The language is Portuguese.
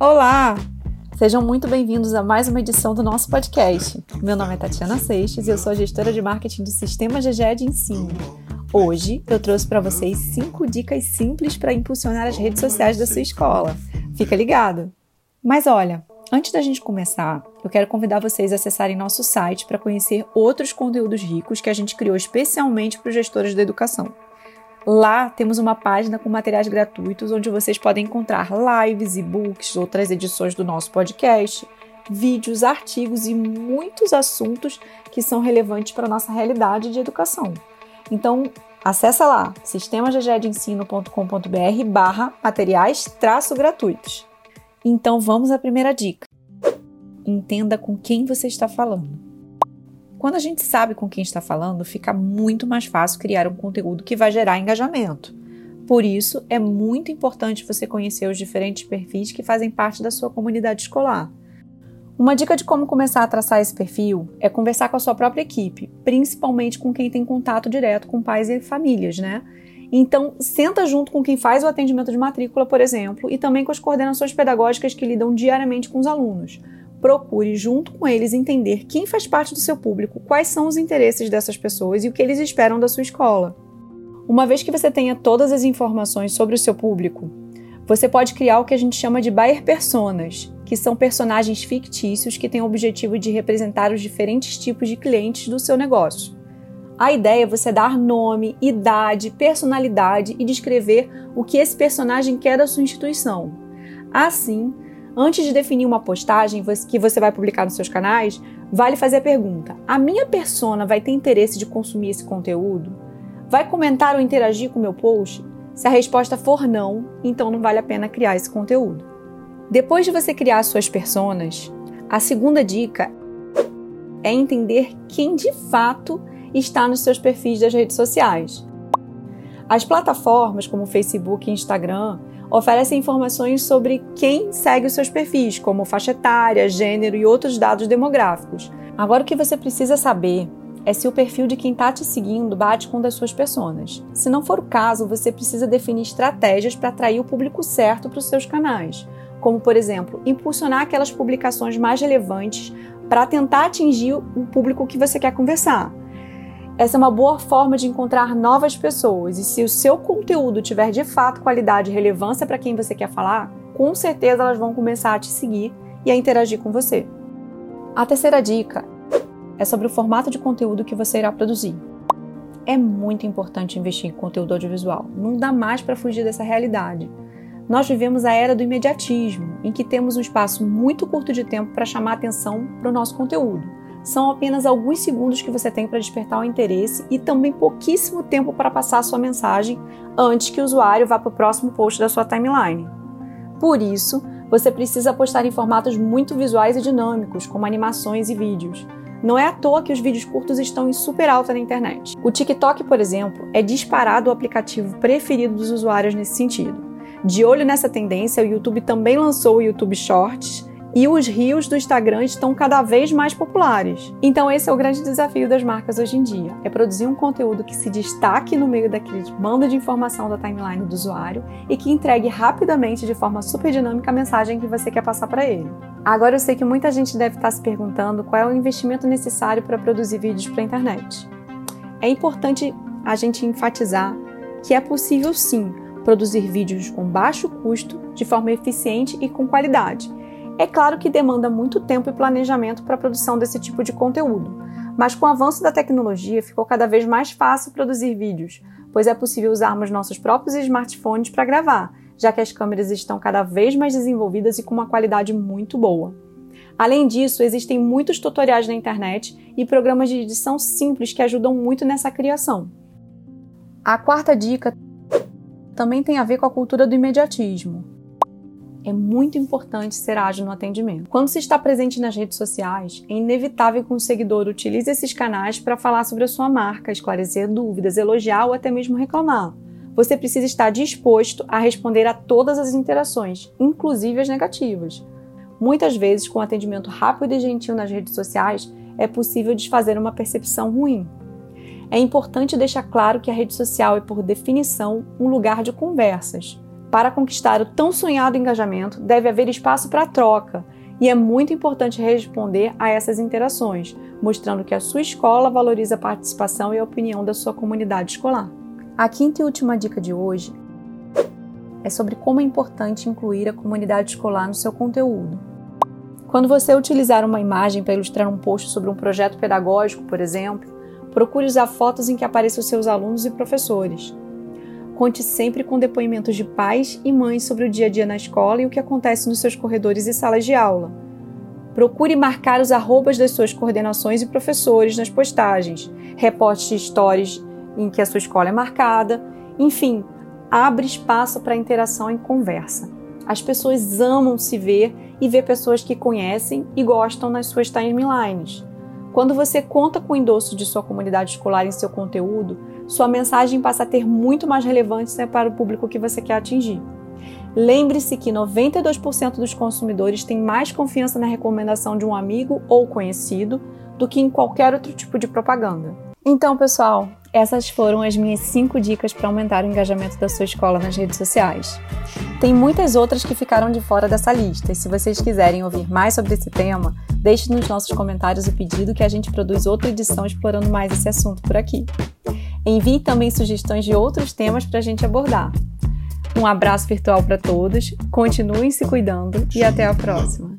Olá! Sejam muito bem-vindos a mais uma edição do nosso podcast. Meu nome é Tatiana Seixas e eu sou gestora de marketing do Sistema GGE de Ensino. Hoje eu trouxe para vocês cinco dicas simples para impulsionar as redes sociais da sua escola. Fica ligado! Mas olha, antes da gente começar, eu quero convidar vocês a acessarem nosso site para conhecer outros conteúdos ricos que a gente criou especialmente para os gestores da educação. Lá temos uma página com materiais gratuitos onde vocês podem encontrar lives, e-books, outras edições do nosso podcast, vídeos, artigos e muitos assuntos que são relevantes para a nossa realidade de educação. Então, acessa lá sistemagegedensino.com.br barra materiais traço gratuitos. Então vamos à primeira dica. Entenda com quem você está falando. Quando a gente sabe com quem está falando, fica muito mais fácil criar um conteúdo que vai gerar engajamento. Por isso, é muito importante você conhecer os diferentes perfis que fazem parte da sua comunidade escolar. Uma dica de como começar a traçar esse perfil é conversar com a sua própria equipe, principalmente com quem tem contato direto com pais e famílias, né? Então, senta junto com quem faz o atendimento de matrícula, por exemplo, e também com as coordenações pedagógicas que lidam diariamente com os alunos procure, junto com eles, entender quem faz parte do seu público, quais são os interesses dessas pessoas e o que eles esperam da sua escola. Uma vez que você tenha todas as informações sobre o seu público, você pode criar o que a gente chama de buyer personas, que são personagens fictícios que têm o objetivo de representar os diferentes tipos de clientes do seu negócio. A ideia é você dar nome, idade, personalidade e descrever o que esse personagem quer da sua instituição. Assim, Antes de definir uma postagem que você vai publicar nos seus canais, vale fazer a pergunta: a minha persona vai ter interesse de consumir esse conteúdo? Vai comentar ou interagir com o meu post? Se a resposta for não, então não vale a pena criar esse conteúdo. Depois de você criar suas personas, a segunda dica é entender quem de fato está nos seus perfis das redes sociais. As plataformas como Facebook e Instagram oferecem informações sobre quem segue os seus perfis, como faixa etária, gênero e outros dados demográficos. Agora o que você precisa saber é se o perfil de quem está te seguindo bate com o das suas pessoas. Se não for o caso, você precisa definir estratégias para atrair o público certo para os seus canais, como, por exemplo, impulsionar aquelas publicações mais relevantes para tentar atingir o público que você quer conversar. Essa é uma boa forma de encontrar novas pessoas e se o seu conteúdo tiver de fato qualidade e relevância para quem você quer falar, com certeza elas vão começar a te seguir e a interagir com você. A terceira dica é sobre o formato de conteúdo que você irá produzir. É muito importante investir em conteúdo audiovisual. Não dá mais para fugir dessa realidade. Nós vivemos a era do imediatismo, em que temos um espaço muito curto de tempo para chamar atenção para o nosso conteúdo são apenas alguns segundos que você tem para despertar o interesse e também pouquíssimo tempo para passar a sua mensagem antes que o usuário vá para o próximo post da sua timeline. Por isso, você precisa postar em formatos muito visuais e dinâmicos, como animações e vídeos. Não é à toa que os vídeos curtos estão em super alta na internet. O TikTok, por exemplo, é disparado o aplicativo preferido dos usuários nesse sentido. De olho nessa tendência, o YouTube também lançou o YouTube Shorts, e os rios do Instagram estão cada vez mais populares. Então esse é o grande desafio das marcas hoje em dia, é produzir um conteúdo que se destaque no meio daquele bando de informação da timeline do usuário e que entregue rapidamente de forma super dinâmica a mensagem que você quer passar para ele. Agora eu sei que muita gente deve estar se perguntando qual é o investimento necessário para produzir vídeos para a internet. É importante a gente enfatizar que é possível sim produzir vídeos com baixo custo, de forma eficiente e com qualidade é claro que demanda muito tempo e planejamento para a produção desse tipo de conteúdo, mas com o avanço da tecnologia ficou cada vez mais fácil produzir vídeos, pois é possível usarmos nossos próprios smartphones para gravar, já que as câmeras estão cada vez mais desenvolvidas e com uma qualidade muito boa. Além disso, existem muitos tutoriais na internet e programas de edição simples que ajudam muito nessa criação. A quarta dica também tem a ver com a cultura do imediatismo é muito importante ser ágil no atendimento. Quando se está presente nas redes sociais, é inevitável que um seguidor utilize esses canais para falar sobre a sua marca, esclarecer dúvidas, elogiar ou até mesmo reclamar. Você precisa estar disposto a responder a todas as interações, inclusive as negativas. Muitas vezes, com atendimento rápido e gentil nas redes sociais, é possível desfazer uma percepção ruim. É importante deixar claro que a rede social é, por definição, um lugar de conversas, Para conquistar o tão sonhado engajamento, deve haver espaço para troca, e é muito importante responder a essas interações, mostrando que a sua escola valoriza a participação e a opinião da sua comunidade escolar. A quinta e última dica de hoje é sobre como é importante incluir a comunidade escolar no seu conteúdo. Quando você utilizar uma imagem para ilustrar um post sobre um projeto pedagógico, por exemplo, procure usar fotos em que apareçam seus alunos e professores. Conte sempre com depoimentos de pais e mães sobre o dia a dia na escola e o que acontece nos seus corredores e salas de aula. Procure marcar os arrobas das suas coordenações e professores nas postagens. Reporte stories em que a sua escola é marcada. Enfim, abre espaço para interação e conversa. As pessoas amam se ver e ver pessoas que conhecem e gostam nas suas timelines. Quando você conta com o endosso de sua comunidade escolar em seu conteúdo, sua mensagem passa a ter muito mais relevância para o público que você quer atingir. Lembre-se que 92% dos consumidores têm mais confiança na recomendação de um amigo ou conhecido do que em qualquer outro tipo de propaganda. Então, pessoal, essas foram as minhas 5 dicas para aumentar o engajamento da sua escola nas redes sociais. Tem muitas outras que ficaram de fora dessa lista, e se vocês quiserem ouvir mais sobre esse tema, Deixe nos nossos comentários o pedido que a gente produz outra edição explorando mais esse assunto por aqui. Envie também sugestões de outros temas para a gente abordar. Um abraço virtual para todos, continuem se cuidando e até a próxima!